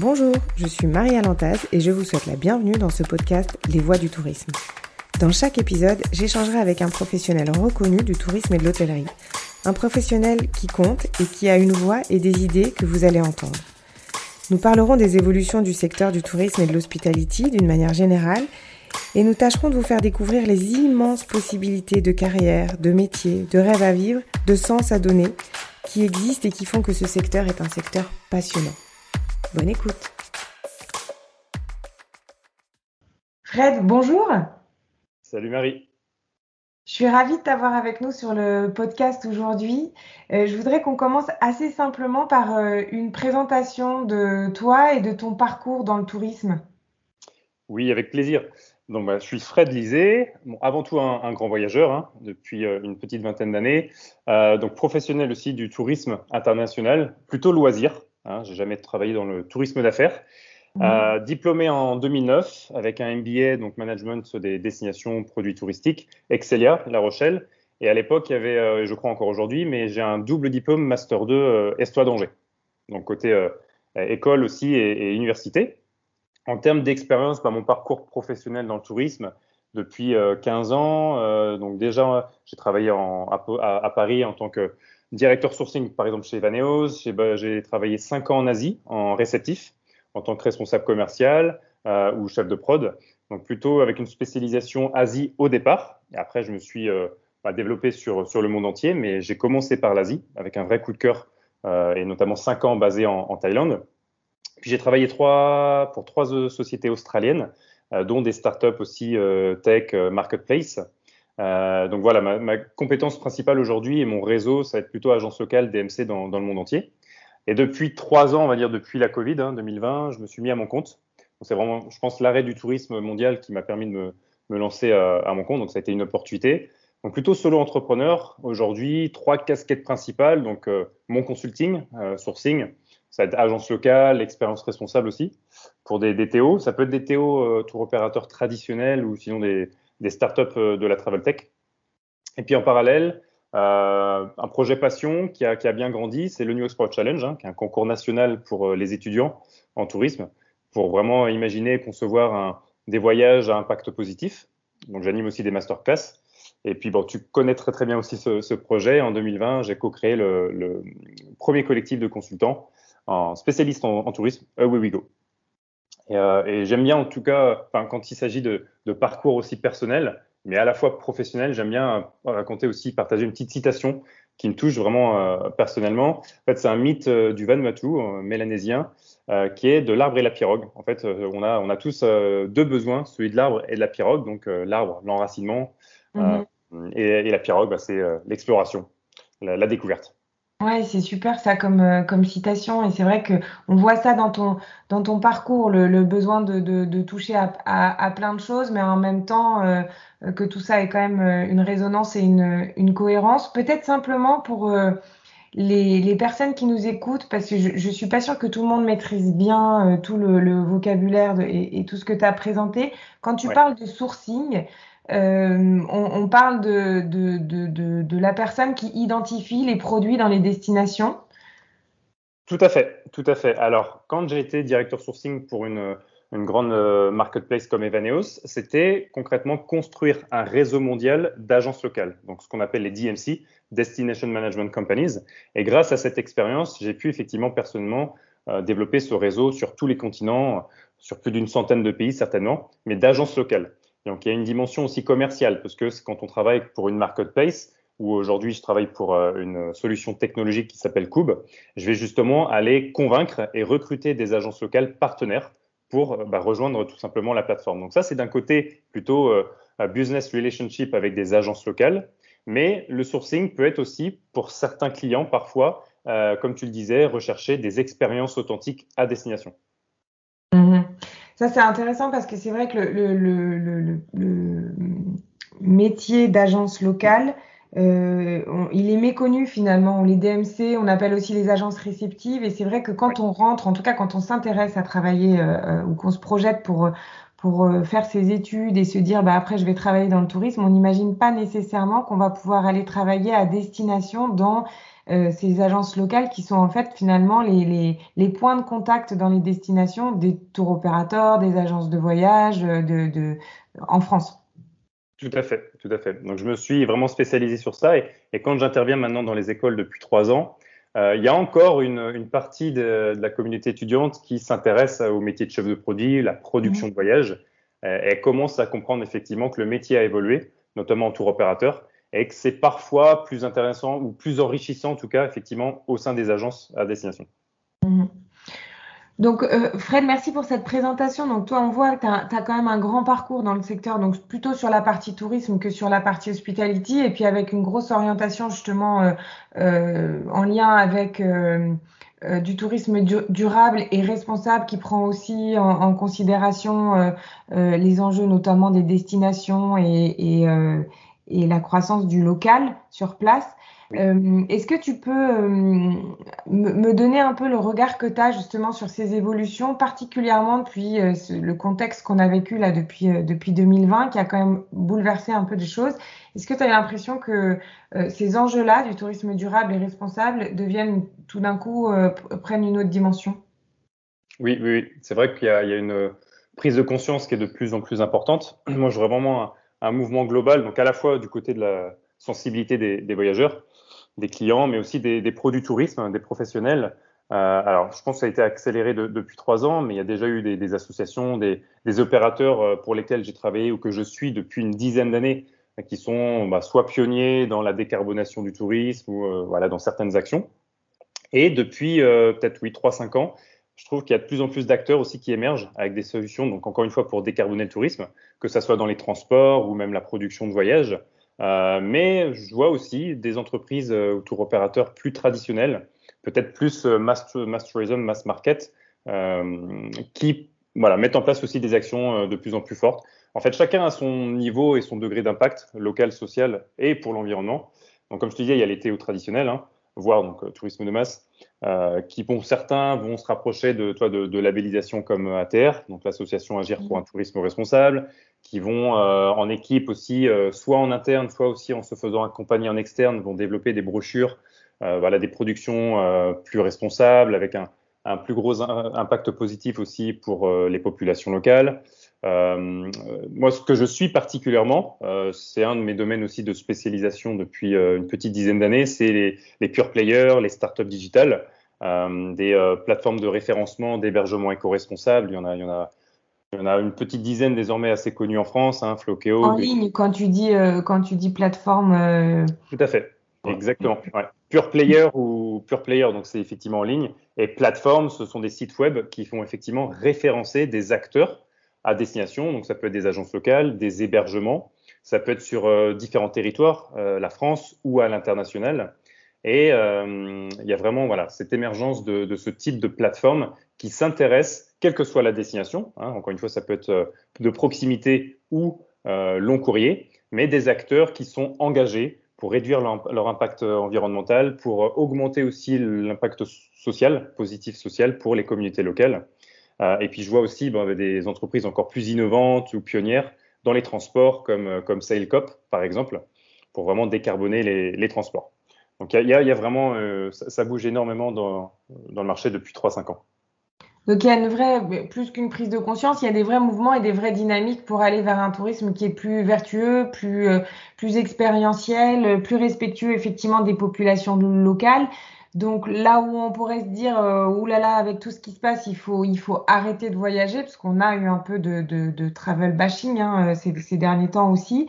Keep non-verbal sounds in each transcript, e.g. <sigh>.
Bonjour, je suis Marie Alantaz et je vous souhaite la bienvenue dans ce podcast Les Voix du tourisme. Dans chaque épisode, j'échangerai avec un professionnel reconnu du tourisme et de l'hôtellerie. Un professionnel qui compte et qui a une voix et des idées que vous allez entendre. Nous parlerons des évolutions du secteur du tourisme et de l'hospitality d'une manière générale et nous tâcherons de vous faire découvrir les immenses possibilités de carrière, de métier, de rêve à vivre, de sens à donner qui existent et qui font que ce secteur est un secteur passionnant. Bonne écoute. Fred, bonjour. Salut Marie. Je suis ravie de t'avoir avec nous sur le podcast aujourd'hui. Euh, je voudrais qu'on commence assez simplement par euh, une présentation de toi et de ton parcours dans le tourisme. Oui, avec plaisir. Donc, bah, je suis Fred Lisée, avant tout un, grand voyageur hein, depuis euh, une petite vingtaine d'années, donc professionnel aussi du tourisme international, plutôt loisir. Hein, j'ai jamais travaillé dans le tourisme d'affaires. Mmh. Euh, diplômé en 2009 avec un MBA, donc management des destinations produits touristiques, Excelia, La Rochelle. Et à l'époque, il y avait, euh, je crois encore aujourd'hui, mais j'ai un double diplôme Master 2 euh, Estoire d'Angers. Donc côté euh, école aussi et, et, université. En termes d'expérience, bah, mon parcours professionnel dans le tourisme, depuis 15 ans, donc déjà, j'ai travaillé en, à, à, Paris en tant que directeur sourcing, par exemple, chez Vaneos. J'ai travaillé cinq ans en Asie, en réceptif, en tant que responsable commercial euh, ou chef de prod. Donc, plutôt avec une spécialisation Asie au départ. Et après, je me suis euh, bah, développé sur, sur le monde entier, mais j'ai commencé par l'Asie avec un vrai coup de cœur euh, et notamment cinq ans basé en, en Thaïlande. Puis j'ai travaillé trois, pour trois euh, sociétés australiennes, euh, dont des startups aussi euh, tech, marketplace. Euh, donc voilà, ma, ma compétence principale aujourd'hui et mon réseau, ça va être plutôt agence locale DMC dans, dans, le monde entier. Et depuis trois ans, on va dire depuis la Covid, hein, 2020, je me suis mis à mon compte. C'est vraiment, je pense, l'arrêt du tourisme mondial qui m'a permis de me, me lancer à, à, mon compte. Donc ça a été une opportunité. Donc plutôt solo entrepreneur. Aujourd'hui, trois casquettes principales. Donc euh, mon consulting, euh, sourcing, ça va être agence locale, expérience responsable aussi pour des, des TO. Ça peut être des TO euh, tour opérateurs traditionnels ou sinon des, des startups euh, de la travel tech. Et puis en parallèle, euh, un projet passion qui a, a bien grandi, c'est le New Export Challenge, hein, qui est un concours national pour euh, les étudiants en tourisme, pour vraiment imaginer et concevoir des voyages à impact positif. Donc j'anime aussi des masterclass. Et puis bon, tu connais très très bien aussi ce, projet. En 2020, j'ai co-créé le, premier collectif de consultants spécialistes en, en tourisme, Away We Go. Et, euh, et j'aime bien en tout cas, quand il s'agit de, de, parcours aussi personnel, mais à la fois professionnel, j'aime bien raconter aussi, partager une petite citation qui me touche vraiment euh, personnellement. En fait, c'est un mythe euh, du Vanuatu, euh, mélanésien, euh, qui est de l'arbre et la pirogue. En fait, euh, on, a, on a tous deux besoins, celui de l'arbre et de la pirogue. Donc l'arbre, l'enracinement, mm -hmm. et, et, la pirogue, bah, c'est l'exploration, la, la découverte. Ouais, c'est super ça comme, euh, comme citation et c'est vrai que on voit ça dans ton, dans ton parcours, le, le besoin de, de, de toucher à, à, à, plein de choses, mais en même temps euh, que tout ça ait quand même euh, une résonance et une, une cohérence. Peut-être simplement pour euh, les, les personnes qui nous écoutent, parce que je, je suis pas sûre que tout le monde maîtrise bien euh, tout le, le vocabulaire de, et, et, tout ce que tu as présenté. Quand tu ouais. parles de sourcing, euh, on, parle de, la personne qui identifie les produits dans les destinations. Tout à fait, tout à fait. Alors, quand j'ai été directeur sourcing pour une, une grande euh, marketplace comme Evaneos, c'était concrètement construire un réseau mondial d'agences locales, donc ce qu'on appelle les DMC, Destination Management Companies. Et grâce à cette expérience, j'ai pu effectivement personnellement euh, développer ce réseau sur tous les continents, sur plus d'une centaine de pays certainement, mais d'agences locales. Donc il y a une dimension aussi commerciale, parce que quand on travaille pour une marketplace, ou aujourd'hui je travaille pour euh, une solution technologique qui s'appelle Cube, je vais justement aller convaincre et recruter des agences locales partenaires pour euh, bah, rejoindre tout simplement la plateforme. Donc ça, c'est d'un côté plutôt euh, business relationship avec des agences locales, mais le sourcing peut être aussi pour certains clients parfois, comme tu le disais, rechercher des expériences authentiques à destination. Ça, c'est intéressant parce que c'est vrai que le, le, le, le métier d'agence locale, euh, on, il est méconnu finalement. Les DMC, on appelle aussi les agences réceptives. Et c'est vrai que quand on rentre, en tout cas quand on s'intéresse à travailler euh, euh ou qu'on se projette pour, pour euh, faire ses études et se dire bah, après je vais travailler dans le tourisme, on n'imagine pas nécessairement qu'on va pouvoir aller travailler à destination dans ces agences locales qui sont en fait finalement les, les, points de contact dans les destinations des tours opérateurs, des agences de voyage de, de, en France. Tout à fait, tout à fait. Donc je me suis vraiment spécialisé sur ça et, et quand j'interviens maintenant dans les écoles depuis trois ans, euh, il y a encore une, une partie de, de, la communauté étudiante qui s'intéresse au métier de chef de produit, la production mmh. de voyage. Euh, elle commence à comprendre effectivement que le métier a évolué, notamment en tour opérateur, et que c'est parfois plus intéressant ou plus enrichissant en tout cas effectivement au sein des agences à destination. Mmh. Donc, euh, Fred, merci pour cette présentation. Donc, toi, on voit que tu as, quand même un grand parcours dans le secteur, donc plutôt sur la partie tourisme que sur la partie hospitality, et puis avec une grosse orientation justement euh, euh, en lien avec du tourisme durable et responsable qui prend aussi en, considération les enjeux notamment des destinations et la croissance du local sur place. Euh, est-ce que tu peux euh, me donner un peu le regard que tu as justement sur ces évolutions, particulièrement depuis euh, le contexte qu'on a vécu là depuis, depuis 2020, qui a quand même bouleversé un peu des choses? Est-ce que tu as l'impression que ces enjeux-là du tourisme durable et responsable deviennent tout d'un coup, prennent une autre dimension? Oui, oui, c'est vrai qu'il y, a une prise de conscience qui est de plus en plus importante. Moi, je vois vraiment un, mouvement global, donc à la fois du côté de la sensibilité des, des voyageurs, des clients, mais aussi des, produits tourisme, des professionnels. Euh, alors, je pense que ça a été accéléré depuis trois ans, mais il y a déjà eu des, associations, des, opérateurs euh, pour lesquels j'ai travaillé ou que je suis depuis une dizaine d'années, euh, qui sont bah, soit pionniers dans la décarbonation du tourisme ou voilà dans certaines actions. Et depuis peut-être oui trois cinq ans, je trouve qu'il y a de plus en plus d'acteurs aussi qui émergent avec des solutions. Donc encore une fois pour décarboner le tourisme, que ça soit dans les transports ou même la production de voyages. Euh, mais je vois aussi des entreprises euh, ou tour opérateurs plus traditionnels, peut-être plus euh, mass, mass, tourism, mass market, qui voilà, mettent en place aussi des actions de plus en plus fortes. En fait, chacun a son niveau et son degré d'impact local, social et pour l'environnement. Donc, comme je te disais, il y a les TO traditionnels, hein, voire donc tourisme de masse, euh, qui pour certains vont se rapprocher de, toi, de, de labellisation comme ATR, donc l'association Agir pour un tourisme responsable, qui vont euh, en équipe aussi, euh, soit en interne, soit aussi en se faisant accompagner en externe, vont développer des brochures, voilà, des productions plus responsables avec un, un plus gros impact positif aussi pour les populations locales. Euh, moi, ce que je suis particulièrement, euh, c'est un de mes domaines aussi de spécialisation depuis euh, une petite dizaine d'années, c'est les, les, pure players, les startups digitales, des plateformes de référencement, d'hébergement éco-responsable. Il y en a, il y en a il y en a une petite dizaine désormais assez connues en France, hein, Flokeo. En ligne, quand tu dis, quand tu dis plateforme. Tout à fait, exactement. Ouais. Pure Player ou Pure Player, donc c'est effectivement en ligne. Et plateforme, ce sont des sites web qui font effectivement référencer des acteurs à destination. Donc ça peut être des agences locales, des hébergements, ça peut être sur euh, différents territoires, euh, la France ou à l'international. Et euh, il y a vraiment voilà cette émergence de, ce type de plateforme qui s'intéresse, quelle que soit la destination. Hein, encore une fois, ça peut être de proximité ou long courrier, mais des acteurs qui sont engagés pour réduire leur impact environnemental, pour augmenter aussi l'impact social, positif social pour les communautés locales. Euh, et puis je vois aussi ben, des entreprises encore plus innovantes ou pionnières dans les transports comme, euh, comme Sailcop, par exemple, pour vraiment décarboner les, les transports. Donc il y, a, vraiment, euh, ça, bouge énormément dans, dans le marché depuis 3-5 ans. Donc il y a une vraie, plus qu'une prise de conscience, il y a des vrais mouvements et des vraies dynamiques pour aller vers un tourisme qui est plus vertueux, plus, plus expérientiel, plus respectueux effectivement des populations locales. Donc là où on pourrait se dire, euh, oulala, avec tout ce qui se passe, il faut, il faut arrêter de voyager, parce qu'on a eu un peu de, travel bashing hein, euh, ces, derniers temps aussi.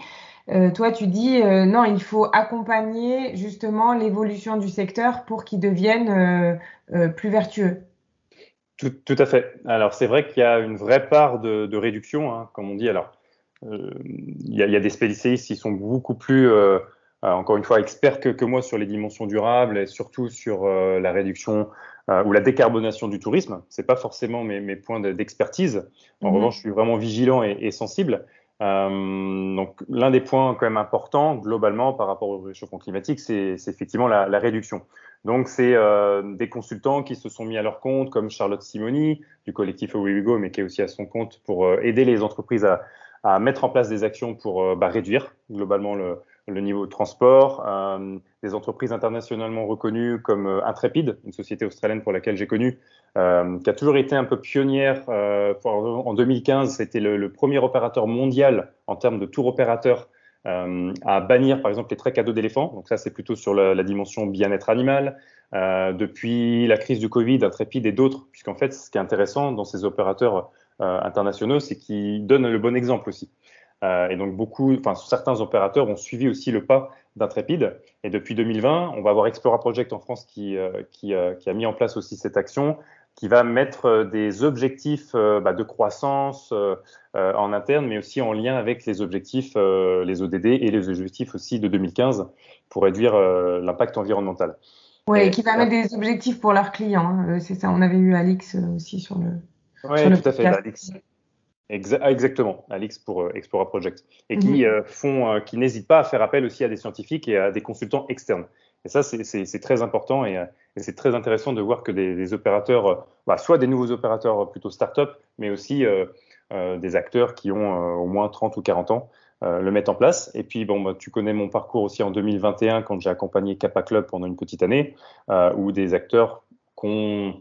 Euh, toi, tu dis, non, il faut accompagner justement l'évolution du secteur pour qu'il devienne plus vertueux. Tout, tout, à fait. Alors, c'est vrai qu'il y a une vraie part de, réduction, hein, comme on dit. Alors, il y, a, des spécialistes qui sont beaucoup plus encore une fois, expert que, que, moi sur les dimensions durables et surtout sur euh, la réduction euh, ou la décarbonation du tourisme. C'est pas forcément mes, mes points d'expertise. En mhm. revanche, je suis vraiment vigilant et, et sensible. donc, l'un des points quand même importants globalement par rapport au réchauffement climatique, c'est effectivement la, la, réduction. Donc, c'est des consultants qui se sont mis à leur compte, comme Charlotte Simoni du collectif We Go, mais qui est aussi à son compte pour aider les entreprises à, à mettre en place des actions pour bah, réduire globalement le, le niveau de transport, des entreprises internationalement reconnues comme Intrepid, une société australienne pour laquelle j'ai connu, qui a toujours été un peu pionnière. en 2015, c'était le, premier opérateur mondial en termes de tour opérateur à bannir, par exemple, les traits cadeaux d'éléphants. Donc ça, c'est plutôt sur la, dimension bien-être animal. depuis la crise du Covid, Intrepid et d'autres, puisqu'en fait, ce qui est intéressant dans ces opérateurs euh, internationaux, c'est qu'ils donnent le bon exemple aussi. Euh, et donc beaucoup, enfin certains opérateurs ont suivi aussi le pas d'Intrepid. Et depuis 2020, on va avoir Explora Project en France qui, euh, qui, qui, a mis en place aussi cette action, qui va mettre des objectifs bah, de croissance en interne, mais aussi en lien avec les objectifs, les ODD et les objectifs aussi de 2015 pour réduire l'impact environnemental. Oui, qui va mettre des objectifs pour leurs clients. Hein. C'est ça, on avait eu Alix aussi sur le, oui, tout à fait, Alix. Ah, exactement, Alix pour euh, Explora Project. Et qui, mhm. euh, font, euh, qui n'hésitent pas à faire appel aussi à des scientifiques et à des consultants externes. Et ça, c'est très important et, c'est très intéressant de voir que des, opérateurs, bah, soit des nouveaux opérateurs plutôt start-up, mais aussi des acteurs qui ont au moins 30 ou 40 ans, le mettent en place. Et puis, bon, bah, tu connais mon parcours aussi en 2021 quand j'ai accompagné Kappa Club pendant une petite année, où des acteurs qu'on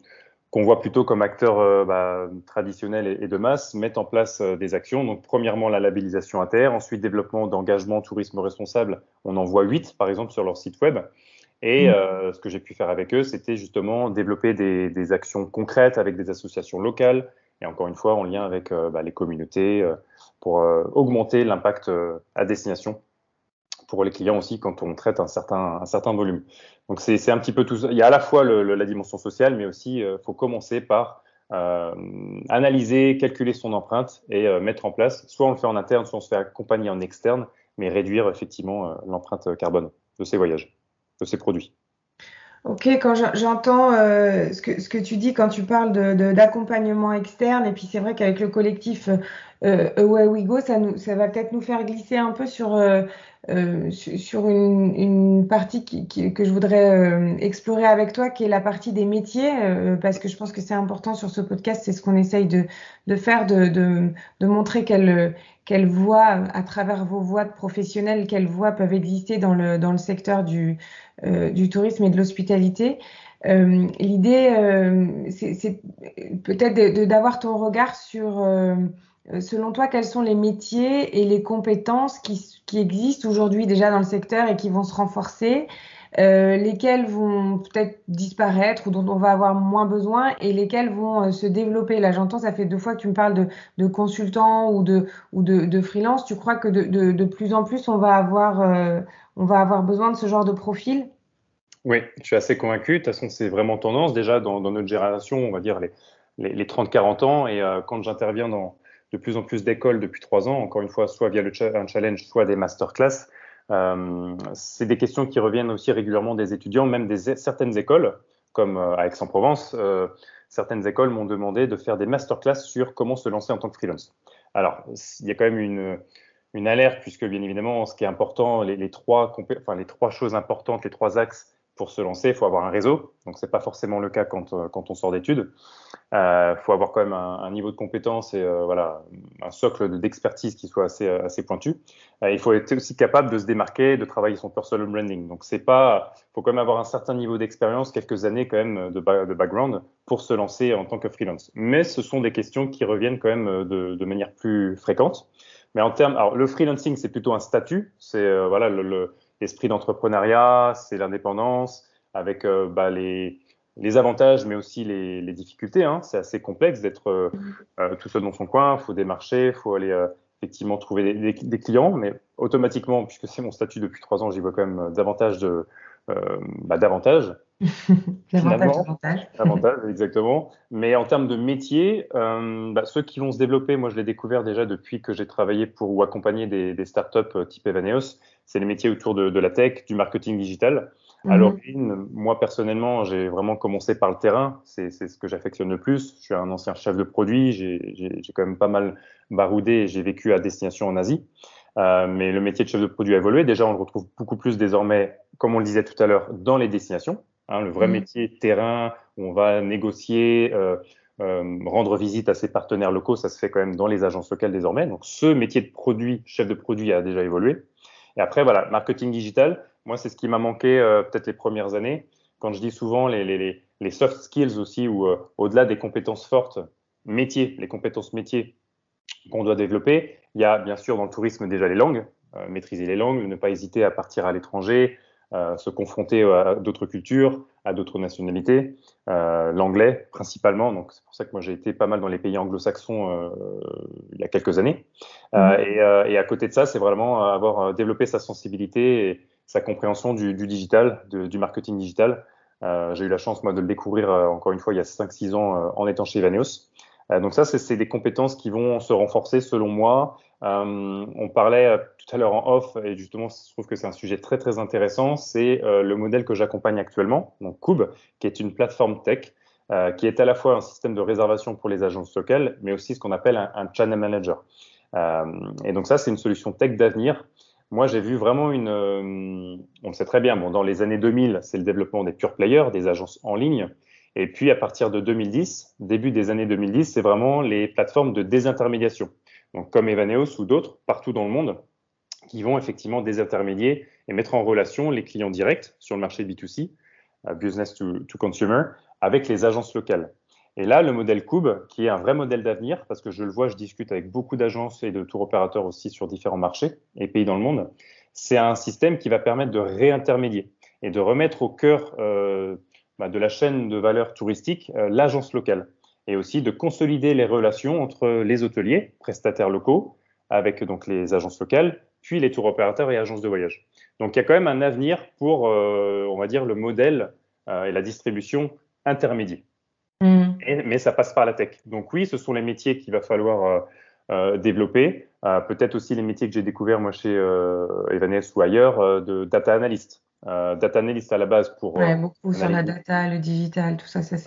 qu'on voit plutôt comme acteurs euh, bah, traditionnels et, de masse, mettent en place euh, des actions. Donc, premièrement, la labellisation inter, ensuite, développement d'engagement tourisme responsable. On en voit huit, par exemple, sur leur site web. Et mmh. euh, ce que j'ai pu faire avec eux, c'était justement développer des, des, actions concrètes avec des associations locales, et encore une fois, en lien avec bah, les communautés, pour augmenter l'impact à destination pour les clients aussi quand on traite un certain, un certain volume. Donc c'est un petit peu tout ça. Il y a à la fois la dimension sociale, mais aussi il euh, faut commencer par euh, analyser, calculer son empreinte et euh, mettre en place. Soit on le fait en interne, soit on se fait accompagner en externe, mais réduire effectivement l'empreinte carbone de ces voyages, de ces produits. Ok, quand j'entends ce, que, ce que tu dis quand tu parles d'accompagnement de, externe, et puis c'est vrai qu'avec le collectif Away We Go, ça, nous, ça va peut-être nous faire glisser un peu sur euh, sur une, une partie qui, qui, que je voudrais euh, explorer avec toi, qui est la partie des métiers, euh, parce que je pense que c'est important sur ce podcast, c'est ce qu'on essaye de, de faire, de, de, de montrer quelles quelle voies, à travers vos voies de professionnels, quelles voies peuvent exister dans le, dans le secteur du, du tourisme et de l'hospitalité. L'idée, c'est peut-être d'avoir ton regard sur euh, selon toi, quels sont les métiers et les compétences qui, existent aujourd'hui déjà dans le secteur et qui vont se renforcer euh, lesquels vont peut-être disparaître ou dont on va avoir moins besoin et lesquels vont euh, se développer? Là, j'entends, ça fait deux fois que tu me parles de, consultants ou de, ou de, freelance. Tu crois que de, plus en plus, on va, avoir, on va avoir besoin de ce genre de profil? Oui, je suis assez convaincu. De toute façon, c'est vraiment tendance. Déjà, dans, notre génération, on va dire les, les 30-40 ans, et quand j'interviens dans, de plus en plus d'écoles depuis trois ans, encore une fois, soit via le un challenge, soit des masterclass. Euh, c'est des questions qui reviennent aussi régulièrement des étudiants, même des certaines écoles, comme euh, à Aix-en-Provence. Euh, certaines écoles m'ont demandé de faire des masterclass sur comment se lancer en tant que freelance. Alors, il y a quand même une, une alerte, puisque bien évidemment, ce qui est important, les, trois, enfin, les trois choses importantes, les trois axes pour se lancer, il faut avoir un réseau. Donc, c'est pas forcément le cas quand, euh, quand on sort d'études. Il euh, faut avoir quand même un, niveau de compétence et euh, voilà, un socle d'expertise qui soit assez, assez pointu. il faut être aussi capable de se démarquer, de travailler son personal branding. Donc, c'est pas, faut quand même avoir un certain niveau d'expérience, quelques années quand même de, de, background pour se lancer en tant que freelance. Mais ce sont des questions qui reviennent quand même de, de manière plus fréquente. Mais en termes, alors le freelancing, c'est plutôt un statut. C'est voilà le l'esprit d'entrepreneuriat, c'est l'indépendance, avec euh, bah, les, les, avantages, mais aussi les, les difficultés. Hein. C'est assez complexe d'être euh, euh, tout seul dans son coin. Il faut démarcher, il faut aller effectivement trouver des, des, clients, mais automatiquement, puisque c'est mon statut depuis trois ans, j'y vois quand même davantage de bah, <laughs> davantage. davantage, <laughs> davantage. exactement. Mais en termes de métier, bah, ceux qui vont se développer, moi je l'ai découvert déjà depuis que j'ai travaillé pour ou accompagné des, des startups type Evaneos, c'est les métiers autour de, la tech, du marketing digital. À mhm. l'origine, moi personnellement, j'ai vraiment commencé par le terrain. C'est ce que j'affectionne le plus. Je suis un ancien chef de produit. J'ai quand même pas mal baroudé. J'ai vécu à destination en Asie. Euh, mais le métier de chef de produit a évolué. Déjà, on le retrouve beaucoup plus désormais, comme on le disait tout à l'heure, dans les destinations. Hein, le vrai mhm. métier terrain où on va négocier, euh, euh, rendre visite à ses partenaires locaux, ça se fait quand même dans les agences locales désormais. Donc, ce métier de produit, chef de produit, a déjà évolué. Et après, voilà, marketing digital, moi, c'est ce qui m'a manqué peut-être les premières années. Quand je dis souvent les, les, les soft skills aussi, ou au-delà des compétences fortes, métiers, les compétences métiers qu'on doit développer, il y a bien sûr dans le tourisme déjà les langues, maîtriser les langues, ne pas hésiter à partir à l'étranger, euh, se confronter à d'autres cultures, à d'autres nationalités, euh, l'anglais principalement. Donc c'est pour ça que moi j'ai été pas mal dans les pays anglo-saxons euh, il y a quelques années. Mmh. Et, et, à côté de ça, c'est vraiment avoir développé sa sensibilité et sa compréhension du, du digital, du marketing digital. j'ai eu la chance moi de le découvrir encore une fois il y a 5-6 ans en étant chez Evaneos. donc ça, c'est des compétences qui vont se renforcer selon moi euh, on parlait euh, tout à l'heure en off, et justement, je trouve que c'est un sujet très très intéressant, c'est euh, le modèle que j'accompagne actuellement, donc Cube, qui est une plateforme tech, qui est à la fois un système de réservation pour les agences locales, mais aussi ce qu'on appelle un, channel manager. et donc ça, c'est une solution tech d'avenir. Moi, j'ai vu vraiment une, on le sait très bien, bon, dans les années 2000, c'est le développement des pure players, des agences en ligne. Et puis, à partir de 2010, début des années 2010, c'est vraiment les plateformes de désintermédiation donc comme Evaneos ou d'autres partout dans le monde, qui vont effectivement désintermédier et mettre en relation les clients directs sur le marché B2C, euh, business to, consumer, avec les agences locales. Et là, le modèle Cube, qui est un vrai modèle d'avenir, parce que je le vois, je discute avec beaucoup d'agences et de tour opérateurs aussi sur différents marchés et pays dans le monde, c'est un système qui va permettre de réintermédier et de remettre au cœur euh, bah, de la chaîne de valeur touristique euh, l'agence locale et aussi de consolider les relations entre les hôteliers, prestataires locaux, avec donc les agences locales, puis les tours opérateurs et agences de voyage. Donc il y a quand même un avenir pour, euh, on va dire, le modèle et la distribution intermédiaire. Mais ça passe par la tech. Donc oui, ce sont les métiers qu'il va falloir euh, développer. Peut-être aussi les métiers que j'ai découverts moi chez Evanes ou ailleurs de data analyst. Euh, data analyst à la base pour. Ouais, euh, beaucoup sur la data, le digital, tout ça, ça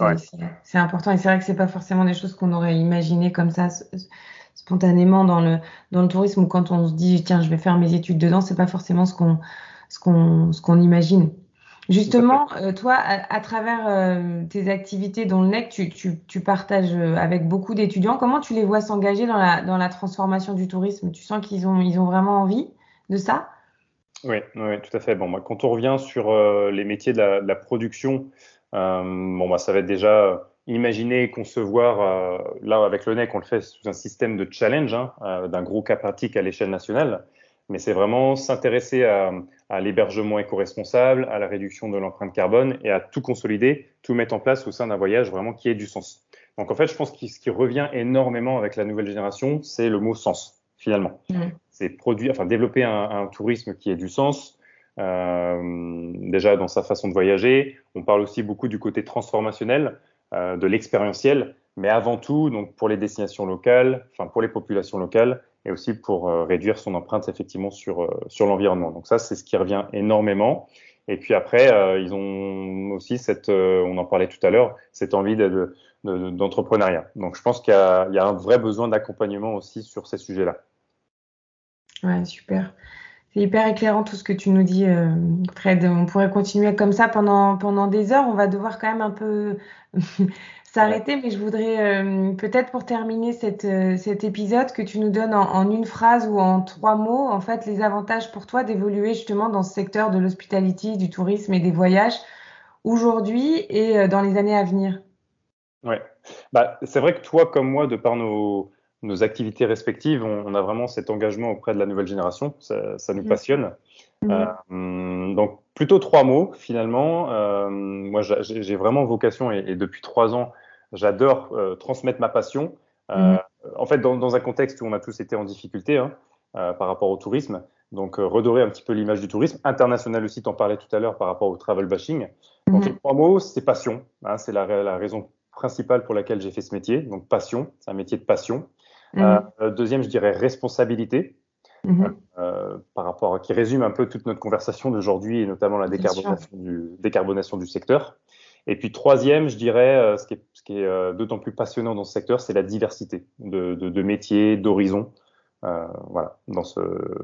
c'est important. Et c'est vrai que c'est pas forcément des choses qu'on aurait imaginé comme ça spontanément dans le dans le tourisme ou quand on se dit tiens je vais faire mes études dedans, c'est pas forcément ce qu'on ce qu'on ce qu'on imagine. Justement, euh, toi, à, travers tes activités dans le NEC, tu, tu, tu partages avec beaucoup d'étudiants. Comment tu les vois s'engager dans la, dans la transformation du tourisme? Tu sens qu'ils ont, ils ont vraiment envie de ça? Oui, oui, tout à fait. Bon, bah, quand on revient sur euh, les métiers de la, production, euh, bon, bah, ça va être déjà imaginer, concevoir, euh, là avec le NEC, on le fait sous un système de challenge, hein, d'un gros cas pratique à l'échelle nationale, mais c'est vraiment s'intéresser à, à l'hébergement éco-responsable, à la réduction de l'empreinte carbone et à tout consolider, tout mettre en place au sein d'un voyage vraiment qui ait du sens. Donc en fait, je pense que ce qui revient énormément avec la nouvelle génération, c'est le mot sens finalement. Mmh. C'est produire, enfin développer un, tourisme qui ait du sens. Euh, déjà dans sa façon de voyager. On parle aussi beaucoup du côté transformationnel, euh, de l'expérientiel, mais avant tout donc pour les destinations locales, enfin pour les populations locales, et aussi pour euh, réduire son empreinte effectivement sur sur l'environnement. Donc ça c'est ce qui revient énormément. Et puis après ils ont aussi cette, on en parlait tout à l'heure, cette envie d'entrepreneuriat. Donc je pense qu'il y, y a un vrai besoin d'accompagnement aussi sur ces sujets-là. Ouais, super. C'est hyper éclairant tout ce que tu nous dis, euh, Fred. On pourrait continuer comme ça pendant, pendant des heures. On va devoir quand même un peu s'arrêter, mais je voudrais euh, peut-être pour terminer cette, euh, cet épisode que tu nous donnes en, une phrase ou en trois mots, en fait, les avantages pour toi d'évoluer justement dans ce secteur de l'hospitality, du tourisme et des voyages aujourd'hui et dans les années à venir. Ouais, bah, c'est vrai que toi comme moi, de par nos nos activités respectives, on, a vraiment cet engagement auprès de la nouvelle génération. Ça, ça nous mm. passionne. Mm. Euh, donc, plutôt trois mots finalement. Euh, moi, j'ai vraiment vocation et, et, depuis trois ans, j'adore euh, transmettre ma passion. Euh, mm. En fait, dans, dans, un contexte où on a tous été en difficulté hein, euh, par rapport au tourisme, donc redorer un petit peu l'image du tourisme international aussi. T'en parlais tout à l'heure par rapport au travel bashing. Donc, les trois mots, c'est passion. Hein, c'est la, la raison principale pour laquelle j'ai fait ce métier. Donc, passion, c'est un métier de passion. Mhm. deuxième, je dirais responsabilité. Mhm. Euh, par rapport à, qui résume un peu toute notre conversation d'aujourd'hui et notamment la décarbonation du, décarbonation du secteur. Et puis troisième, je dirais, euh, ce qui est, ce qui est d'autant plus passionnant dans ce secteur, c'est la diversité de, de, de métiers, d'horizons, euh, voilà, dans, ce,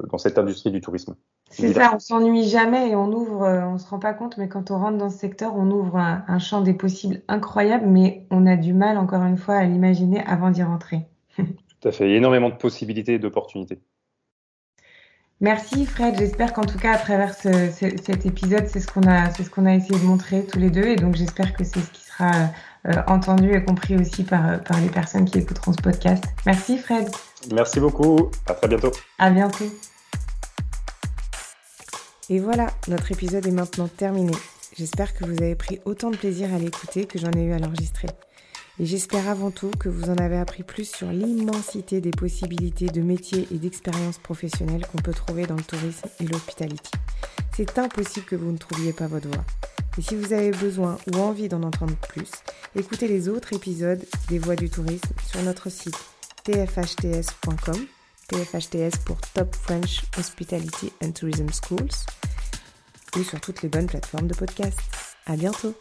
dans cette industrie du tourisme. C'est ça, on s'ennuie jamais et on ouvre, on se rend pas compte, mais quand on rentre dans ce secteur, on ouvre un, un champ des possibles incroyable, mais on a du mal, encore une fois, à l'imaginer avant d'y rentrer. <laughs> Tout à fait. Il y a énormément de possibilités et d'opportunités. Merci Fred, j'espère qu'en tout cas à travers cet épisode, c'est ce qu'on a, ce qu'on a essayé de montrer tous les deux, et donc j'espère que c'est ce qui sera euh, entendu et compris aussi par, par les personnes qui écouteront ce podcast. Merci Fred. Merci beaucoup, à très bientôt. À bientôt. Et voilà, notre épisode est maintenant terminé. J'espère que vous avez pris autant de plaisir à l'écouter que j'en ai eu à l'enregistrer. Et j'espère avant tout que vous en avez appris plus sur l'immensité des possibilités de métiers et d'expériences professionnelles qu'on peut trouver dans le tourisme et l'hospitality. C'est impossible que vous ne trouviez pas votre voie. Et si vous avez besoin ou envie d'en entendre plus, écoutez les autres épisodes des Voix du tourisme sur notre site tfhts.com, TFHTS pour Top French Hospitality and Tourism Schools, ou sur toutes les bonnes plateformes de podcast. À bientôt!